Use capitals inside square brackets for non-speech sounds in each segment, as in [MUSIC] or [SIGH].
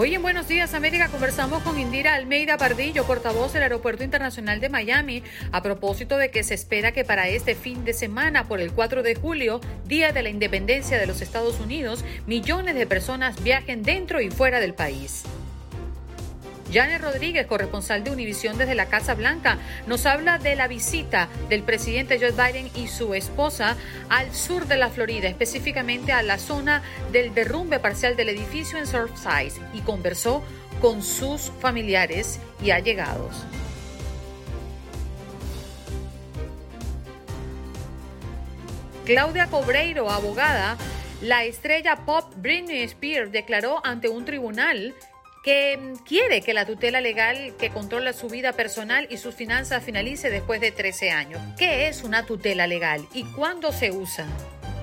Hoy en Buenos Días América conversamos con Indira Almeida Pardillo, portavoz del Aeropuerto Internacional de Miami, a propósito de que se espera que para este fin de semana, por el 4 de julio, Día de la Independencia de los Estados Unidos, millones de personas viajen dentro y fuera del país. Janet Rodríguez, corresponsal de Univisión desde la Casa Blanca, nos habla de la visita del presidente Joe Biden y su esposa al sur de la Florida, específicamente a la zona del derrumbe parcial del edificio en Surfside, y conversó con sus familiares y allegados. Claudia Cobreiro, abogada, la estrella pop Britney Spears declaró ante un tribunal que quiere que la tutela legal que controla su vida personal y sus finanzas finalice después de 13 años. ¿Qué es una tutela legal y cuándo se usa?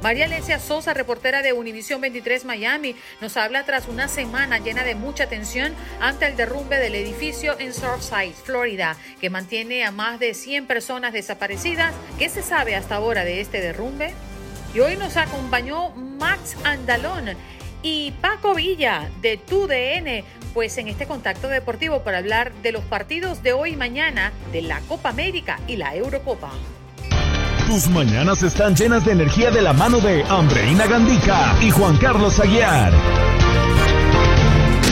María Alesia Sosa, reportera de Univisión 23 Miami, nos habla tras una semana llena de mucha tensión ante el derrumbe del edificio en Surfside, Florida, que mantiene a más de 100 personas desaparecidas. ¿Qué se sabe hasta ahora de este derrumbe? Y hoy nos acompañó Max Andalón y Paco Villa de TUDN pues en este contacto deportivo para hablar de los partidos de hoy y mañana de la Copa América y la Eurocopa. Tus mañanas están llenas de energía de la mano de Andreina Gandica y Juan Carlos Aguiar.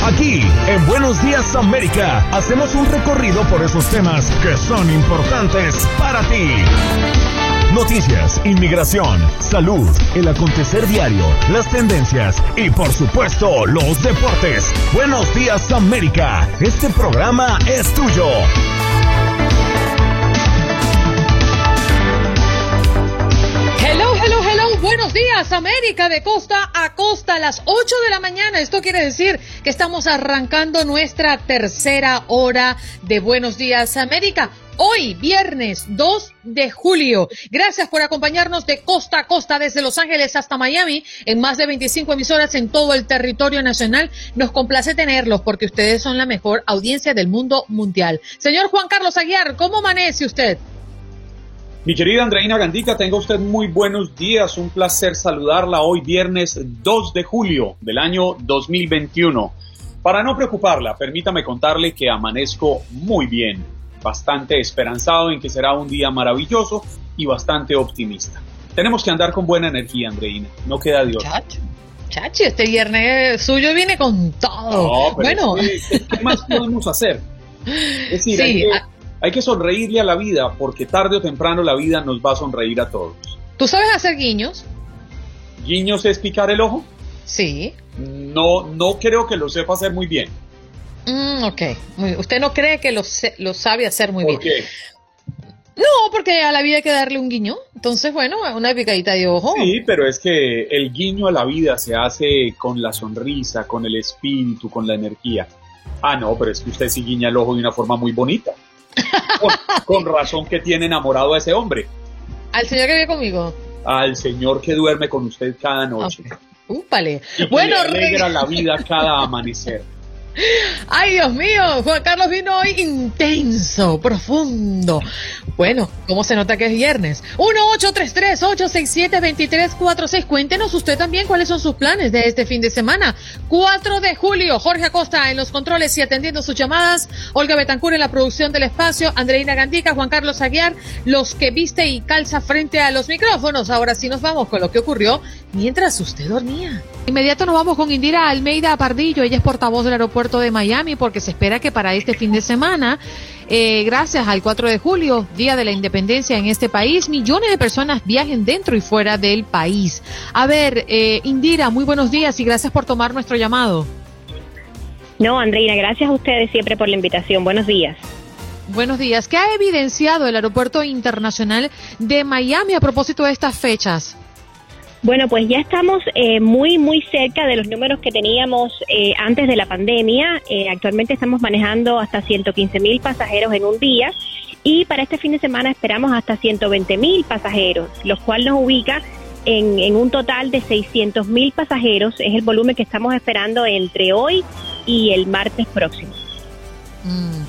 Aquí, en Buenos Días América, hacemos un recorrido por esos temas que son importantes para ti. Noticias, inmigración, salud, el acontecer diario, las tendencias y por supuesto los deportes. Buenos días América, este programa es tuyo. Hello, buenos días América de costa a costa a las 8 de la mañana. Esto quiere decir que estamos arrancando nuestra tercera hora de Buenos días América hoy, viernes 2 de julio. Gracias por acompañarnos de costa a costa desde Los Ángeles hasta Miami en más de 25 emisoras en todo el territorio nacional. Nos complace tenerlos porque ustedes son la mejor audiencia del mundo mundial. Señor Juan Carlos Aguiar, ¿cómo amanece usted? Mi querida Andreina Gandica, tenga usted muy buenos días. Un placer saludarla hoy viernes 2 de julio del año 2021. Para no preocuparla, permítame contarle que amanezco muy bien bastante esperanzado en que será un día maravilloso y bastante optimista. Tenemos que andar con buena energía, Andreina, no queda de otra. Chachi, este viernes suyo viene con todo. bueno, ¿qué más podemos hacer? Es decir, [LAUGHS] hay, que, hay que sonreírle a la vida porque tarde o temprano la vida nos va a sonreír a todos. ¿Tú sabes hacer guiños? ¿Guiños es picar el ojo? Sí. No, no creo que lo sepa hacer muy bien. Mm, ok, usted no cree que lo, lo sabe hacer muy ¿Por bien. Qué? No, porque a la vida hay que darle un guiño. Entonces, bueno, una picadita de ojo. Sí, pero es que el guiño a la vida se hace con la sonrisa, con el espíritu, con la energía. Ah, no, pero es que usted sí guiña el ojo de una forma muy bonita. Con, razón que tiene enamorado a ese hombre. ¿Al señor que vive conmigo? Al señor que duerme con usted cada noche. Okay. bueno, alegra la vida cada amanecer. Ay, Dios mío, Juan Carlos vino hoy intenso, profundo. Bueno, ¿cómo se nota que es viernes? 1-833-867-2346. Cuéntenos usted también cuáles son sus planes de este fin de semana. 4 de julio, Jorge Acosta en los controles y atendiendo sus llamadas. Olga Betancur en la producción del espacio. Andreina Gandica, Juan Carlos Aguiar, los que viste y calza frente a los micrófonos. Ahora sí nos vamos con lo que ocurrió mientras usted dormía. Inmediato nos vamos con Indira Almeida Pardillo. Ella es portavoz del aeropuerto aeropuerto de Miami porque se espera que para este fin de semana, eh, gracias al 4 de julio, Día de la Independencia en este país, millones de personas viajen dentro y fuera del país. A ver, eh, Indira, muy buenos días y gracias por tomar nuestro llamado. No, Andreina, gracias a ustedes siempre por la invitación. Buenos días. Buenos días. ¿Qué ha evidenciado el Aeropuerto Internacional de Miami a propósito de estas fechas? Bueno, pues ya estamos eh, muy, muy cerca de los números que teníamos eh, antes de la pandemia. Eh, actualmente estamos manejando hasta 115 mil pasajeros en un día y para este fin de semana esperamos hasta 120 mil pasajeros, lo cual nos ubica en, en un total de 600 mil pasajeros. Es el volumen que estamos esperando entre hoy y el martes próximo. Mm.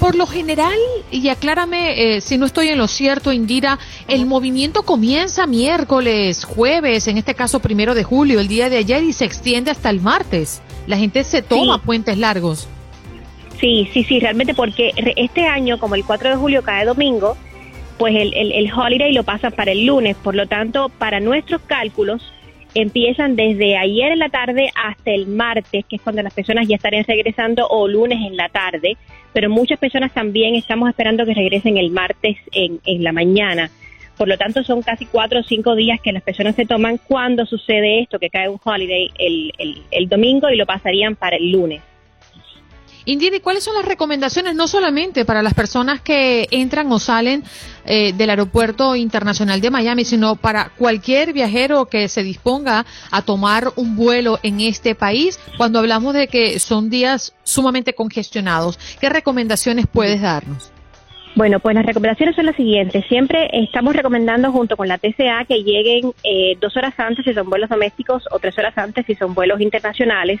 Por lo general, y aclárame eh, si no estoy en lo cierto, Indira, el movimiento comienza miércoles, jueves, en este caso primero de julio, el día de ayer, y se extiende hasta el martes. La gente se toma puentes largos. Sí, sí, sí, realmente porque este año, como el 4 de julio cae domingo, pues el, el, el holiday lo pasan para el lunes. Por lo tanto, para nuestros cálculos, empiezan desde ayer en la tarde hasta el martes, que es cuando las personas ya estarían regresando, o lunes en la tarde, pero muchas personas también estamos esperando que regresen el martes en, en la mañana. Por lo tanto, son casi cuatro o cinco días que las personas se toman cuando sucede esto, que cae un holiday el, el, el domingo y lo pasarían para el lunes. Indira, ¿cuáles son las recomendaciones no solamente para las personas que entran o salen eh, del aeropuerto internacional de Miami, sino para cualquier viajero que se disponga a tomar un vuelo en este país cuando hablamos de que son días sumamente congestionados? ¿Qué recomendaciones puedes darnos? Bueno, pues las recomendaciones son las siguientes. Siempre estamos recomendando junto con la TCA que lleguen eh, dos horas antes si son vuelos domésticos o tres horas antes si son vuelos internacionales.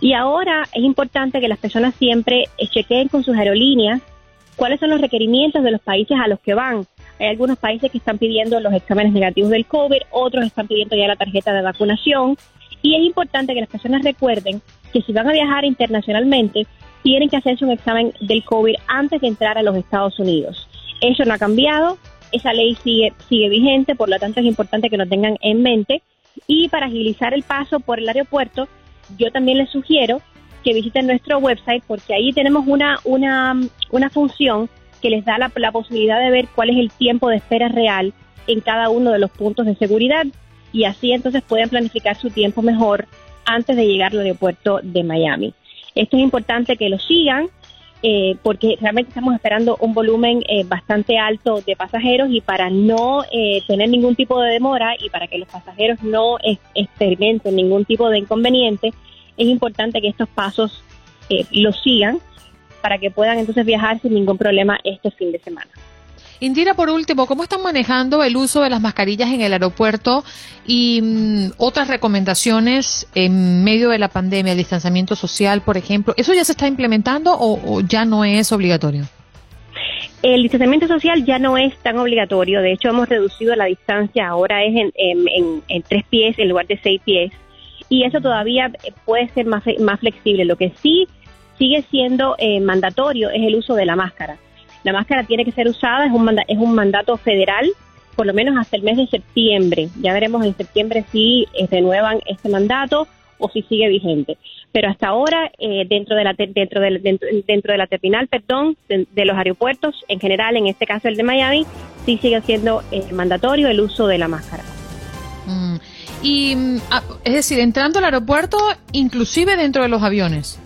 Y ahora es importante que las personas siempre chequeen con sus aerolíneas cuáles son los requerimientos de los países a los que van. Hay algunos países que están pidiendo los exámenes negativos del COVID, otros están pidiendo ya la tarjeta de vacunación. Y es importante que las personas recuerden que si van a viajar internacionalmente, tienen que hacerse un examen del COVID antes de entrar a los Estados Unidos. Eso no ha cambiado, esa ley sigue, sigue vigente, por lo tanto es importante que lo tengan en mente. Y para agilizar el paso por el aeropuerto, yo también les sugiero que visiten nuestro website porque ahí tenemos una, una, una función que les da la, la, posibilidad de ver cuál es el tiempo de espera real en cada uno de los puntos de seguridad y así entonces pueden planificar su tiempo mejor antes de llegar al aeropuerto de Miami. Esto es importante que lo sigan eh, porque realmente estamos esperando un volumen eh, bastante alto de pasajeros y para no eh, tener ningún tipo de demora y para que los pasajeros no experimenten ningún tipo de inconveniente, es importante que estos pasos los sigan para que puedan entonces viajar sin ningún problema este fin de semana. Indira, por último, ¿cómo están manejando el uso de las mascarillas en el aeropuerto y mm, otras recomendaciones en medio de la pandemia, el distanciamiento social, por ejemplo? ¿Eso ya se está implementando o, ya no es obligatorio? El distanciamiento social ya no es tan obligatorio. De hecho, hemos reducido la distancia. Ahora es en, en, tres pies en lugar de seis pies. Y eso todavía puede ser más, más flexible. Lo que sí sigue siendo eh, mandatorio es el uso de la máscara la máscara tiene que ser usada, es un, es un mandato federal, por lo menos hasta el mes de septiembre. Ya veremos en septiembre si eh, renuevan este mandato o si sigue vigente. Pero hasta ahora, eh, dentro, de la dentro, de, dentro, dentro, de la terminal, perdón, de, los aeropuertos, en general, en este caso el de Miami, sí sigue siendo eh, mandatorio el uso de la máscara. Mm. Y, mm, ah, es decir, entrando al aeropuerto, inclusive dentro de los aviones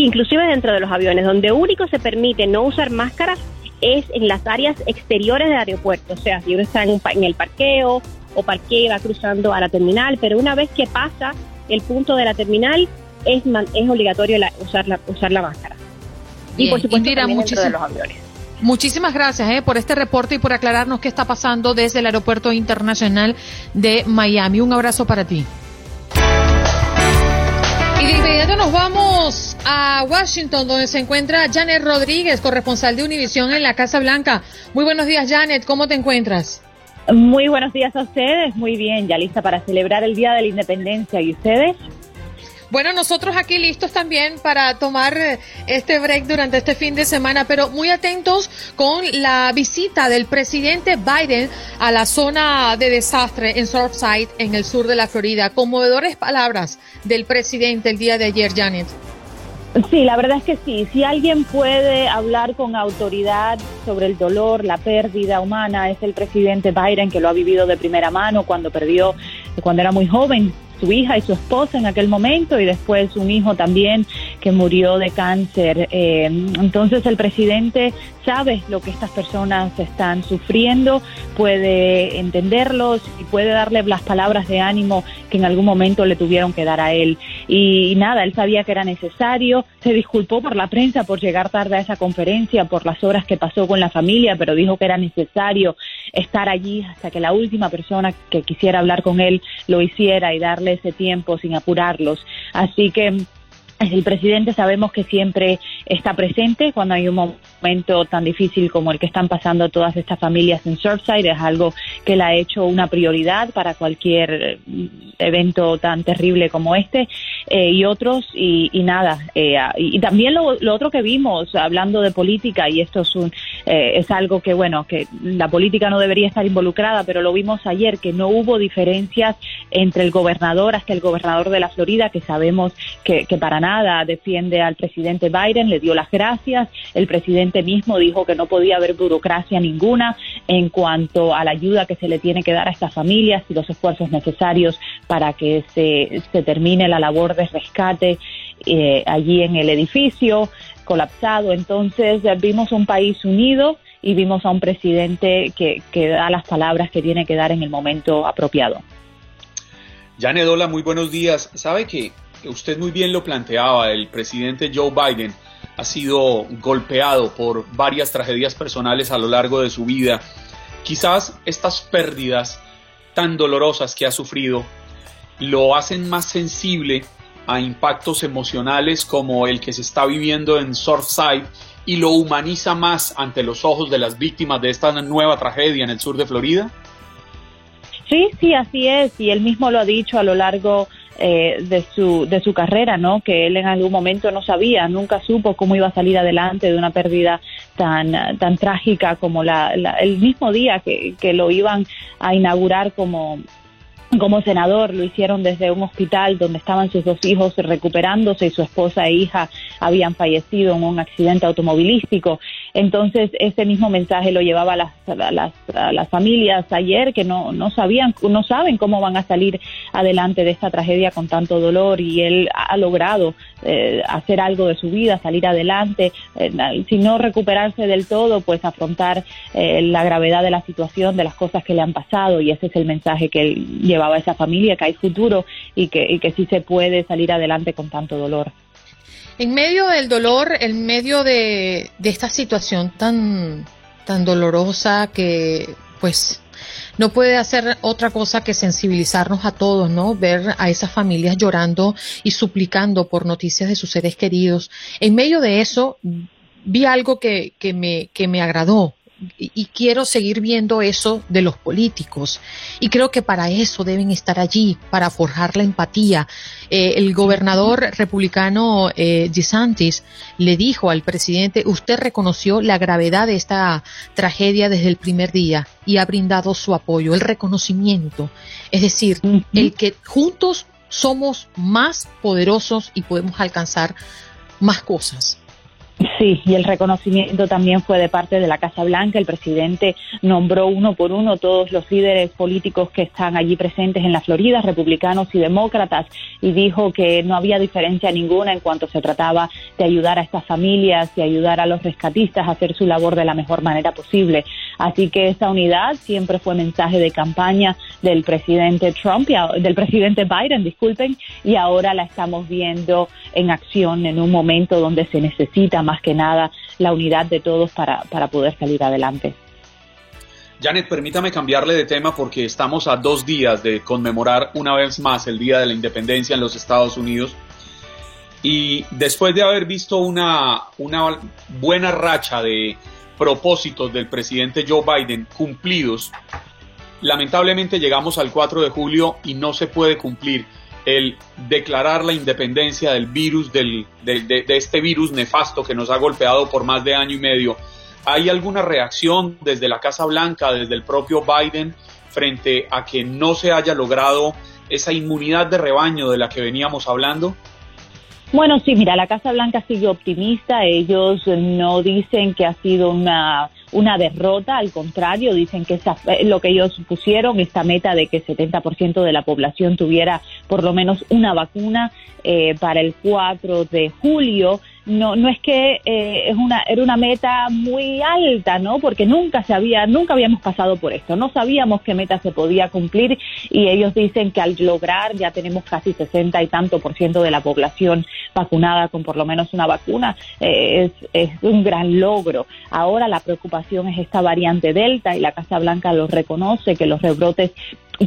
inclusive dentro de los aviones, donde único se permite no usar máscaras es en las áreas exteriores del aeropuerto, o sea, si uno está en, en el parqueo o parquea va cruzando a la terminal, pero una vez que pasa el punto de la terminal es, es obligatorio usar, la, usar la máscara. y por supuesto también dentro de los aviones. Muchísimas gracias eh, por este reporte y por aclararnos qué está pasando desde el Aeropuerto Internacional de Miami. Un abrazo para ti. Y de inmediato nos vamos a Washington, donde se encuentra Janet Rodríguez, corresponsal de Univisión en la Casa Blanca. Muy buenos días, Janet. ¿Cómo te encuentras? Muy buenos días a ustedes. Muy bien, ya lista para celebrar el Día de la Independencia. ¿Y ustedes? Bueno, nosotros aquí listos también para tomar eh, este break durante este fin de semana, pero muy atentos con la visita del presidente Biden a la zona de desastre en Surfside, en el sur de la Florida. Conmovedores palabras del presidente el día de ayer, Janet. Sí, la verdad es que sí. Si alguien puede hablar con autoridad sobre el dolor, la pérdida humana, es el presidente Biden, que lo ha vivido de primera mano cuando perdió, cuando era muy joven, su hija y su esposa en aquel momento y después un hijo también que murió de cáncer. Eh, entonces el presidente sabe lo que estas personas están sufriendo, puede entenderlos y puede darle las palabras de ánimo que en algún momento le tuvieron que dar a él. Y, nada, él sabía que era necesario, se disculpó por la prensa por llegar tarde a esa conferencia, por las horas que pasó con la familia, pero dijo que era necesario estar allí hasta que la última persona que quisiera hablar con él lo hiciera y darle ese tiempo sin apurarlos. Así que el presidente sabemos que siempre está presente cuando hay un momento tan difícil como el que están pasando todas estas familias en Surfside. Es algo que le ha hecho una prioridad para cualquier mm, evento tan terrible como este eh, y otros. Y, nada, eh, y también lo, otro que vimos hablando de política, y esto es, un, eh, es algo que, bueno, que la política no debería estar involucrada, pero lo vimos ayer, que no hubo diferencias entre el gobernador hasta el gobernador de la Florida, que sabemos que, que para nada defiende al presidente Biden, le dio las gracias. El presidente mismo dijo que no podía haber burocracia ninguna en cuanto a la ayuda que se le tiene que dar a estas familias y los esfuerzos necesarios para que se, se termine la labor de rescate eh, allí en el edificio colapsado. Entonces vimos un país unido y vimos a un presidente que, que da las palabras que tiene que dar en el momento apropiado. Janet Dola, muy buenos días. ¿Sabe que usted muy bien lo planteaba, el presidente Joe Biden ha sido golpeado por varias tragedias personales a lo largo de su vida. Quizás estas pérdidas tan dolorosas que ha sufrido lo hacen más sensible a impactos emocionales como el que se está viviendo en Surfside y lo humaniza más ante los ojos de las víctimas de esta nueva tragedia en el sur de Florida? Sí, sí, así es. Y él mismo lo ha dicho a lo largo eh, de, su, de su carrera, ¿no? Que él en algún momento no sabía, nunca supo cómo iba a salir adelante de una pérdida tan, tan trágica como la, el mismo día que, que lo iban a inaugurar como, como senador lo hicieron desde un hospital donde estaban sus dos hijos recuperándose y su esposa e hija habían fallecido en un accidente automovilístico. Entonces, ese mismo mensaje lo llevaba a las, las, familias ayer que no, no sabían, no saben cómo van a salir adelante de esta tragedia con tanto dolor y él ha logrado eh, hacer algo de su vida, salir adelante, eh, si no recuperarse del todo, pues afrontar eh, la gravedad de la situación, de las cosas que le han pasado y ese es el mensaje que él llevaba a esa familia, que hay futuro y que, y que sí se puede salir adelante con tanto dolor. En medio del dolor, en medio de, esta situación tan, tan dolorosa que pues no puede hacer otra cosa que sensibilizarnos a todos, ¿no? Ver a esas familias llorando y suplicando por noticias de sus seres queridos. En medio de eso, vi algo que, que, me, que me agradó y quiero seguir viendo eso de los políticos. Y creo que para eso deben estar allí, para forjar la empatía. Eh, el gobernador republicano eh, DeSantis le dijo al presidente, usted reconoció la gravedad de esta tragedia desde el primer día y ha brindado su apoyo, el reconocimiento. Es decir, el que juntos somos más poderosos y podemos alcanzar más cosas. Sí, y el reconocimiento también fue de parte de la Casa Blanca. El presidente nombró uno por uno todos los líderes políticos que están allí presentes en la Florida, republicanos y demócratas, y dijo que no había diferencia ninguna en cuanto se trataba de ayudar a estas familias y ayudar a los rescatistas a hacer su labor de la mejor manera posible. Así que esa unidad siempre fue mensaje de campaña del presidente Trump, y del presidente Biden, disculpen, y ahora la estamos viendo en acción en un momento donde se necesita más que nada la unidad de todos para, para poder salir adelante. Janet, permítame cambiarle de tema porque estamos a dos días de conmemorar una vez más el Día de la Independencia en los Estados Unidos. Y después de haber visto una, una buena racha de propósitos del presidente Joe Biden cumplidos, lamentablemente llegamos al 4 de julio y no se puede cumplir el declarar la independencia del virus, del, de, de, este virus nefasto que nos ha golpeado por más de año y medio. ¿Hay alguna reacción desde la Casa Blanca, desde el propio Biden, frente a que no se haya logrado esa inmunidad de rebaño de la que veníamos hablando? Bueno, sí, mira, la Casa Blanca sigue optimista. Ellos no dicen que ha sido una, una derrota, al contrario, dicen que esa, lo que ellos pusieron, esta meta de que 70% de la población tuviera por lo menos una vacuna eh, para el 4 de julio, no no es que eh, es una era una meta muy alta no porque nunca se había nunca habíamos pasado por esto. No sabíamos qué meta se podía cumplir y ellos dicen que al lograr ya tenemos casi 60 y tanto por ciento de la población vacunada con por lo menos una vacuna eh, es, es un gran logro. Ahora la preocupación es esta variante delta y la Casa Blanca lo reconoce que los rebrotes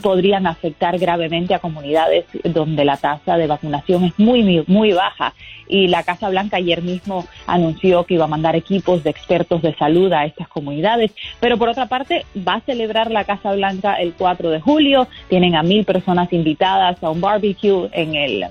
podrían afectar gravemente a comunidades donde la tasa de vacunación es muy, muy baja. Y la Casa Blanca ayer mismo anunció que iba a mandar equipos de expertos de salud a estas comunidades. Pero por otra parte, va a celebrar la Casa Blanca el 4 de julio. Tienen a mil personas invitadas a un barbecue en el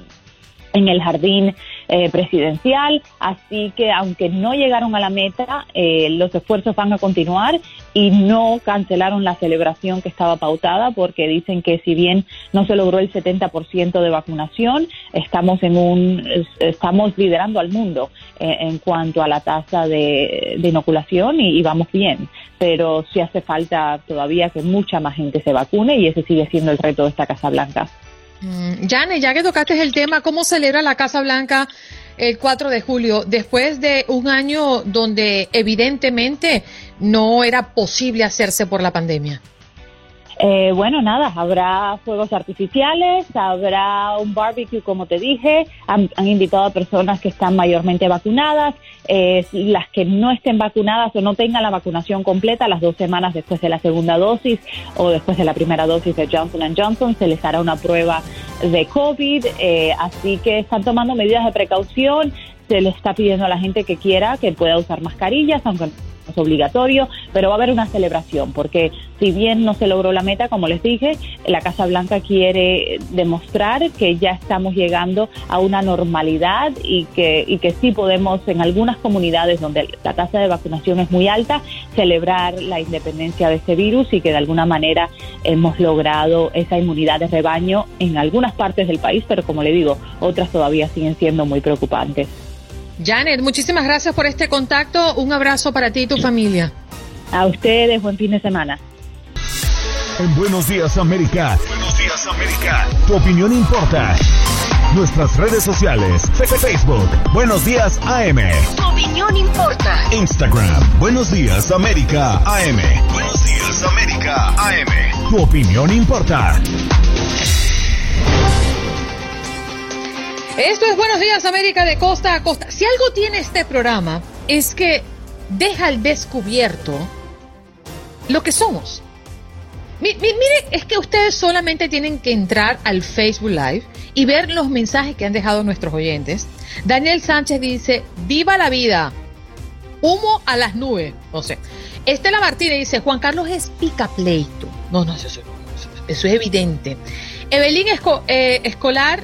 en el jardín eh, presidencial, así que aunque no llegaron a la meta, eh, los esfuerzos van a continuar y no cancelaron la celebración que estaba pautada porque dicen que si bien no se logró el 70% de vacunación, estamos en un estamos liderando al mundo eh, en cuanto a la tasa de, inoculación y, y vamos bien, pero sí hace falta todavía que mucha más gente se vacune y ese sigue siendo el reto de esta Casa Blanca. Mm, Jane, ya que tocaste el tema, ¿cómo celebra la Casa Blanca el 4 de julio, después de un año donde evidentemente no era posible hacerse por la pandemia? Eh, bueno, nada, habrá fuegos artificiales, habrá un barbecue, como te dije, han, invitado a personas que están mayormente vacunadas, eh, las que no estén vacunadas o no tengan la vacunación completa, las dos semanas después de la segunda dosis o después de la primera dosis de Johnson Johnson, se les hará una prueba de COVID, eh, así que están tomando medidas de precaución, se les está pidiendo a la gente que quiera que pueda usar mascarillas, aunque es obligatorio, pero va a haber una celebración, porque si bien no se logró la meta, como les dije, la Casa Blanca quiere demostrar que ya estamos llegando a una normalidad y que, y que sí podemos en algunas comunidades donde la tasa de vacunación es muy alta, celebrar la independencia de este virus y que de alguna manera hemos logrado esa inmunidad de rebaño en algunas partes del país, pero como le digo, otras todavía siguen siendo muy preocupantes. Janet, muchísimas gracias por este contacto. Un abrazo para ti y tu familia. A ustedes, buen fin de semana. En Buenos Días América. Buenos Días América. Tu opinión importa. Nuestras redes sociales. Facebook. Buenos Días AM. Tu opinión importa. Instagram. Buenos Días América AM. Buenos Días América AM. Tu opinión importa. Esto es Buenos Días América de costa a costa. Si algo tiene este programa es que deja al descubierto lo que somos. Miren, es que ustedes solamente tienen que entrar al Facebook Live y ver los mensajes que han dejado nuestros oyentes. Daniel Sánchez dice, viva la vida, humo a las nubes. No sé. Estela Martínez dice, Juan Carlos es pica pleito. No, no, eso, es evidente. Evelyn eh, Escolar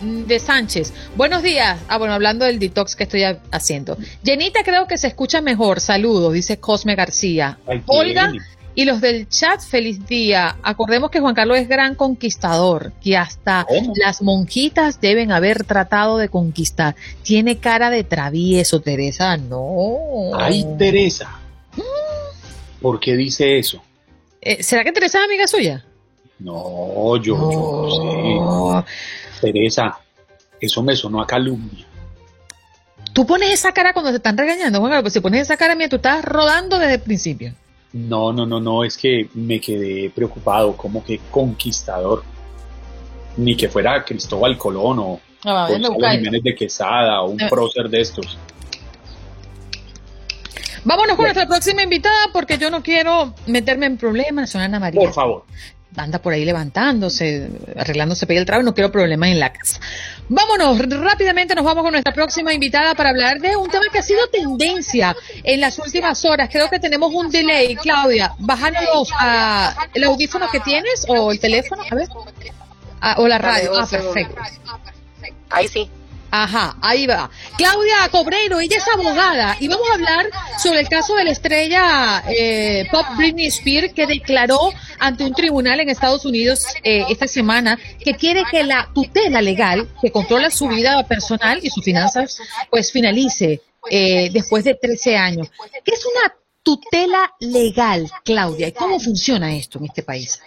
de Sánchez. Buenos días. Ah, bueno, hablando del detox que estoy haciendo. Jenita creo que se escucha mejor. Saludos, dice Cosme García. Olga y los del chat, feliz día. Acordemos que Juan Carlos es gran conquistador, que hasta las monjitas deben haber tratado de conquistar. Tiene cara de travieso, Teresa. No. Ay, Teresa. ¿Por qué dice eso? Eh, ¿Será que Teresa es amiga suya? No, yo, no. sé. Teresa, eso me sonó a calumnia. Tú pones esa cara cuando te están regañando, Juan pues si pones esa cara, mira, tú estás rodando desde el principio. No, no, no, no, es que me quedé preocupado, como que conquistador. Ni que fuera Cristóbal Colón o ah, Jiménez de Quesada o un eh. prócer de estos. Vámonos con nuestra próxima invitada porque yo no quiero meterme en problemas, son Ana María. Por favor anda por ahí levantándose, arreglándose pega el trabajo, no quiero problemas en la casa. Vámonos, rápidamente nos vamos con nuestra próxima invitada para hablar de un tema que ha sido tendencia en las últimas horas. Creo que tenemos un delay, Claudia. Bájanos a el audífono que tienes o el teléfono, a ver. Ah, o la radio. Ah, perfecto. Ahí sí. Ajá, ahí va. Claudia Cobreiro, ella es abogada y vamos a hablar sobre el caso de la estrella eh, Pop Britney Spears que declaró ante un tribunal en Estados Unidos eh, esta semana que quiere que la tutela legal que controla su vida personal y sus finanzas pues finalice eh, después de 13 años. ¿Qué es una tutela legal, Claudia? ¿Y cómo funciona esto en este país?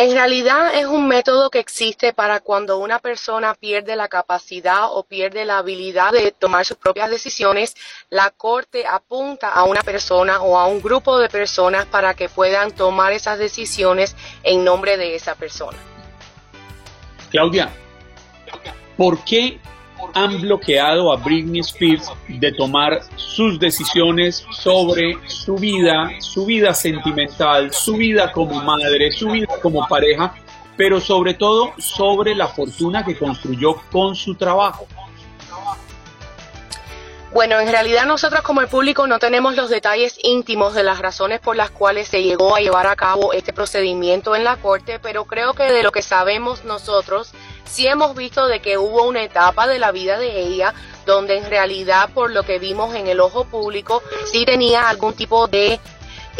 En realidad es un método que existe para cuando una persona pierde la capacidad o pierde la habilidad de tomar sus propias decisiones, la corte apunta a una persona o a un grupo de personas para que puedan tomar esas decisiones en nombre de esa persona. Claudia, ¿por qué han bloqueado a Britney Spears de tomar sus decisiones sobre su vida, su vida sentimental, su vida como madre, su vida como pareja, pero sobre todo sobre la fortuna que construyó con su trabajo. Bueno, en realidad nosotros como el público no tenemos los detalles íntimos de las razones por las cuales se llegó a llevar a cabo este procedimiento en la corte, pero creo que de lo que sabemos nosotros sí hemos visto de que hubo una etapa de la vida de ella donde en realidad por lo que vimos en el ojo público sí tenía algún tipo de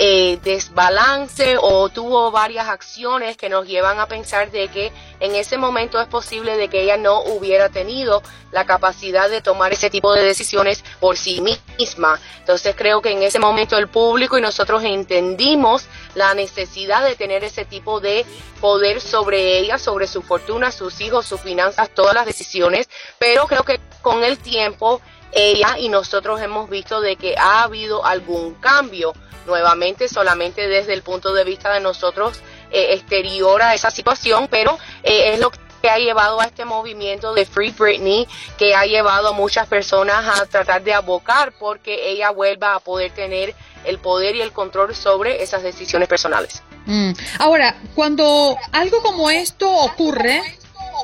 eh, desbalance o tuvo varias acciones que nos llevan a pensar de que en ese momento es posible de que ella no hubiera tenido la capacidad de tomar ese tipo de decisiones por sí misma. Entonces creo que en ese momento el público y nosotros entendimos la necesidad de tener ese tipo de poder sobre ella, sobre su fortuna, sus hijos, sus finanzas, todas las decisiones, pero creo que con el tiempo ella y nosotros hemos visto de que ha habido algún cambio nuevamente solamente desde el punto de vista de nosotros eh, exterior a esa situación, pero eh, es lo que ha llevado a este movimiento de Free Britney, que ha llevado a muchas personas a tratar de abocar porque ella vuelva a poder tener el poder y el control sobre esas decisiones personales. Mm. Ahora, cuando algo como esto ocurre,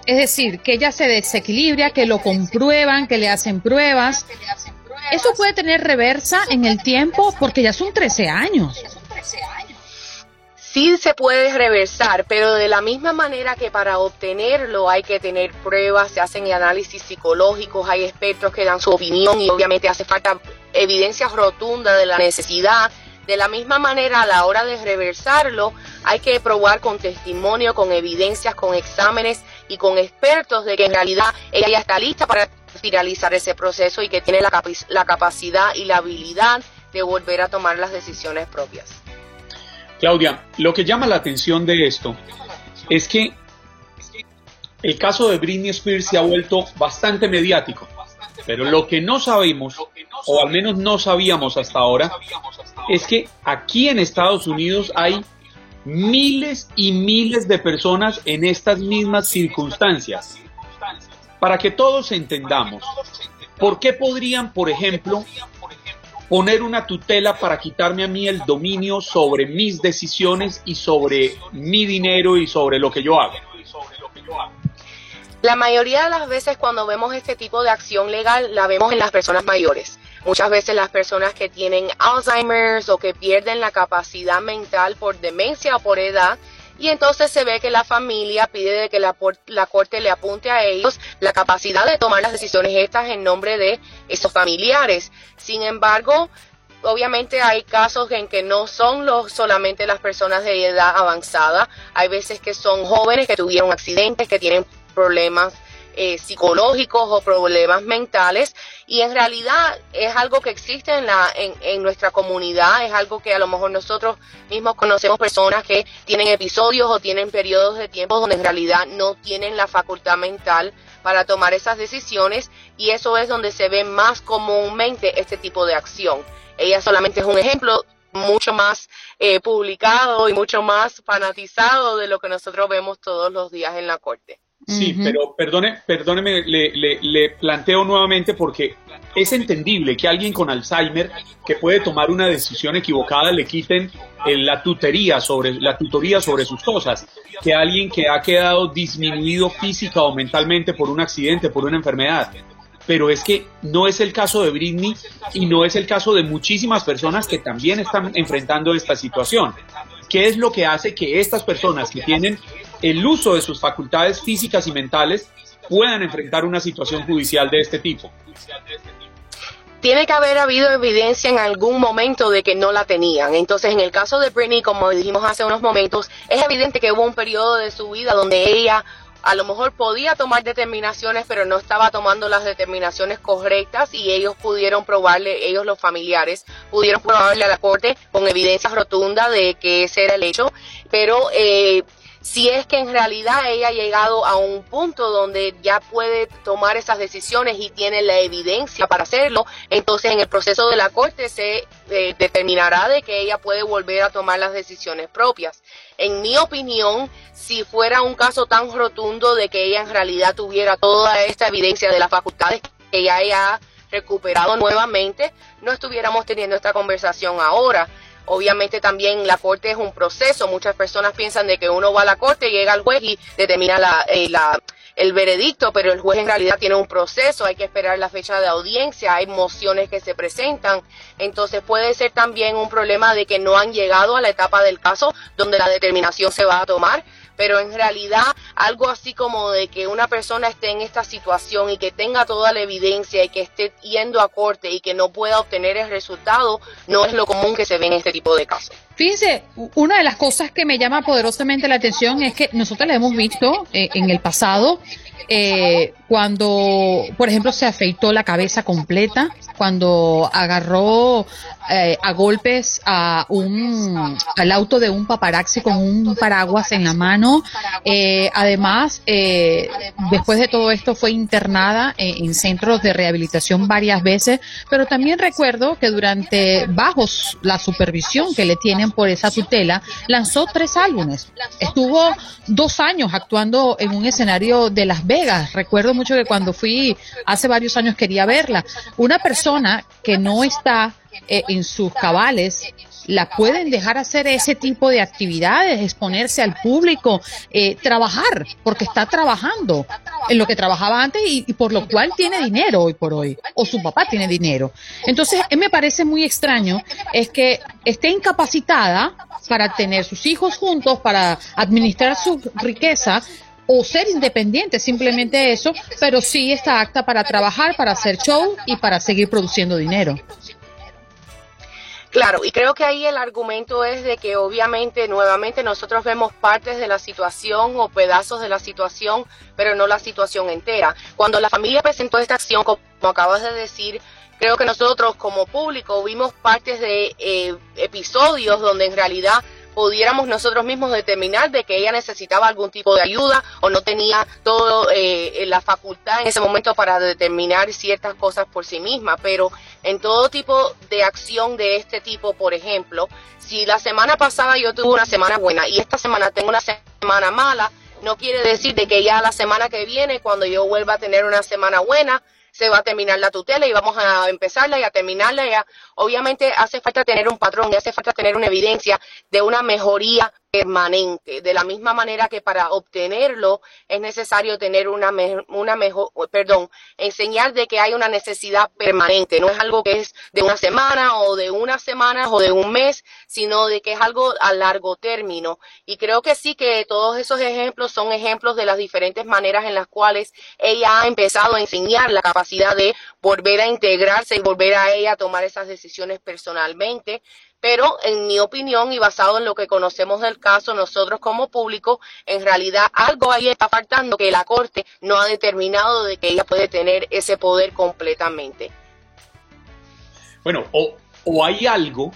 es decir, que ella se desequilibra, que lo comprueban, que le hacen pruebas, eso puede tener reversa en el tiempo porque ya son 13 años. Sí se puede reversar, pero de la misma manera que para obtenerlo hay que tener pruebas, se hacen análisis psicológicos, hay expertos que dan su opinión y obviamente hace falta evidencia rotunda de la necesidad. De la misma manera, a la hora de reversarlo, hay que probar con testimonio, con evidencias, con exámenes y con expertos de que en realidad ella ya está lista para finalizar ese proceso y que tiene la, la capacidad y la habilidad de volver a tomar las decisiones propias. Claudia, lo que llama la atención de esto es que el caso de Britney Spears se ha vuelto bastante mediático, pero lo que no sabemos, o al menos no sabíamos hasta ahora, es que aquí en Estados Unidos hay miles y miles de personas en estas mismas circunstancias. Para que todos entendamos, ¿por qué podrían, por ejemplo, poner una tutela para quitarme a mí el dominio sobre mis decisiones y sobre mi dinero y sobre lo que yo hago? La mayoría de las veces cuando vemos este tipo de acción legal la vemos en las personas mayores. Muchas veces las personas que tienen Alzheimer's o que pierden la capacidad mental por demencia o por edad y entonces se ve que la familia pide de que la, la, corte le apunte a ellos la capacidad de tomar las decisiones estas en nombre de esos familiares. Sin embargo, obviamente hay casos en que no son los, solamente las personas de edad avanzada, hay veces que son jóvenes que tuvieron accidentes, que tienen problemas eh, psicológicos o problemas mentales y en realidad es algo que existe en, la, en, en, nuestra comunidad, es algo que a lo mejor nosotros mismos conocemos personas que tienen episodios o tienen periodos de tiempo donde en realidad no tienen la facultad mental para tomar esas decisiones y eso es donde se ve más comúnmente este tipo de acción. Ella solamente es un ejemplo mucho más eh, publicado y mucho más fanatizado de lo que nosotros vemos todos los días en la corte. Sí, pero perdone, perdóneme, le, le, planteo nuevamente porque es entendible que alguien con Alzheimer que puede tomar una decisión equivocada le quiten eh, la tutoría sobre la tutoría sobre sus cosas, que alguien que ha quedado disminuido física o mentalmente por un accidente, por una enfermedad. Pero es que no es el caso de Britney y no es el caso de muchísimas personas que también están enfrentando esta situación. ¿Qué es lo que hace que estas personas que tienen el uso de sus facultades físicas y mentales puedan enfrentar una situación judicial de este tipo tiene que haber habido evidencia en algún momento de que no la tenían. Entonces, en el caso de Britney, como dijimos hace unos momentos, es evidente que hubo un periodo de su vida donde ella a lo mejor podía tomar determinaciones, pero no estaba tomando las determinaciones correctas y ellos pudieron probarle, ellos los familiares, pudieron probarle a la corte con evidencia rotunda de que ese era el hecho, pero eh, si es que en realidad ella ha llegado a un punto donde ya puede tomar esas decisiones y tiene la evidencia para hacerlo, entonces en el proceso de la corte se eh, determinará de que ella puede volver a tomar las decisiones propias. En mi opinión, si fuera un caso tan rotundo de que ella en realidad tuviera toda esta evidencia de las facultades que ella haya recuperado nuevamente, no estuviéramos teniendo esta conversación ahora. Obviamente también la corte es un proceso. Muchas personas piensan de que uno va a la corte, llega al juez y determina la, eh, la, el veredicto, pero el juez en realidad tiene un proceso, hay que esperar la fecha de audiencia, hay mociones que se presentan, entonces puede ser también un problema de que no han llegado a la etapa del caso donde la determinación se va a tomar pero en realidad algo así como de que una persona esté en esta situación y que tenga toda la evidencia y que esté yendo a corte y que no pueda obtener el resultado, no es lo común que se ve en este tipo de casos. Fíjense, una de las cosas que me llama poderosamente la atención es que nosotros la hemos visto eh, en el pasado eh, cuando, por ejemplo, se afeitó la cabeza completa, cuando agarró eh, a golpes a un, al auto de un paparazzi con un paraguas en la mano. Eh, además, eh, después de todo esto fue internada en, centros de rehabilitación varias veces, pero también recuerdo que durante, bajo la supervisión que le tienen por esa tutela, lanzó tres álbumes. Estuvo dos años actuando en un escenario de Las Vegas. Recuerdo mucho que cuando fui hace varios años quería verla. Una persona que no está eh, en sus cabales, la pueden dejar hacer ese tipo de actividades, exponerse al público, eh, trabajar, porque está trabajando en lo que trabajaba antes y, por lo cual tiene dinero hoy por hoy, o su papá tiene dinero. Entonces, me parece muy extraño es que esté incapacitada para tener sus hijos juntos, para administrar su riqueza, o ser independiente, simplemente eso, pero sí está acta para trabajar, para hacer show y para seguir produciendo dinero. Claro, y creo que ahí el argumento es de que obviamente nuevamente nosotros vemos partes de la situación o pedazos de la situación, pero no la situación entera. Cuando la familia presentó esta acción, como acabas de decir, creo que nosotros como público vimos partes de eh, episodios donde en realidad pudiéramos nosotros mismos determinar de que ella necesitaba algún tipo de ayuda o no tenía toda eh, la facultad en ese momento para determinar ciertas cosas por sí misma. Pero en todo tipo de acción de este tipo, por ejemplo, si la semana pasada yo tuve una semana buena y esta semana tengo una semana mala, no quiere decir de que ya la semana que viene, cuando yo vuelva a tener una semana buena, se va a terminar la tutela y vamos a empezarla y a terminarla. Ya. Obviamente hace falta tener un patrón y hace falta tener una evidencia de una mejoría permanente. De la misma manera que para obtenerlo es necesario tener una, una mejor, perdón, enseñar de que hay una necesidad permanente. No es algo que es de una semana o de unas semanas o de un mes, sino de que es algo a largo término. Y creo que sí que todos esos ejemplos son ejemplos de las diferentes maneras en las cuales ella ha empezado a enseñar la capacidad de volver a integrarse y volver a ella a tomar esas decisiones personalmente pero en mi opinión y basado en lo que conocemos del caso, nosotros como público, en realidad algo ahí está faltando que la Corte no ha determinado de que ella puede tener ese poder completamente. Bueno, o, o hay algo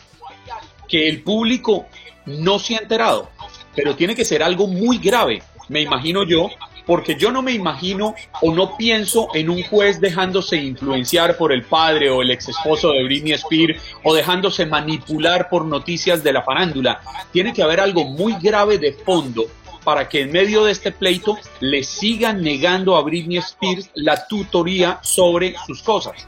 que el público no se ha enterado, pero tiene que ser algo muy grave, me imagino yo, porque yo no me imagino o no pienso en un juez dejándose influenciar por el padre o el ex esposo de Britney Spears o dejándose manipular por noticias de la farándula. Tiene que haber algo muy grave de fondo para que en medio de este pleito le sigan negando a Britney Spears la tutoría sobre sus cosas.